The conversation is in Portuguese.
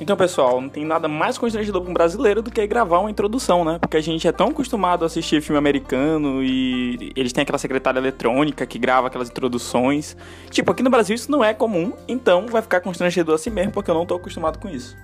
Então, pessoal, não tem nada mais constrangedor para um brasileiro do que gravar uma introdução, né? Porque a gente é tão acostumado a assistir filme americano e eles têm aquela secretária eletrônica que grava aquelas introduções. Tipo, aqui no Brasil isso não é comum, então vai ficar constrangedor assim mesmo, porque eu não estou acostumado com isso.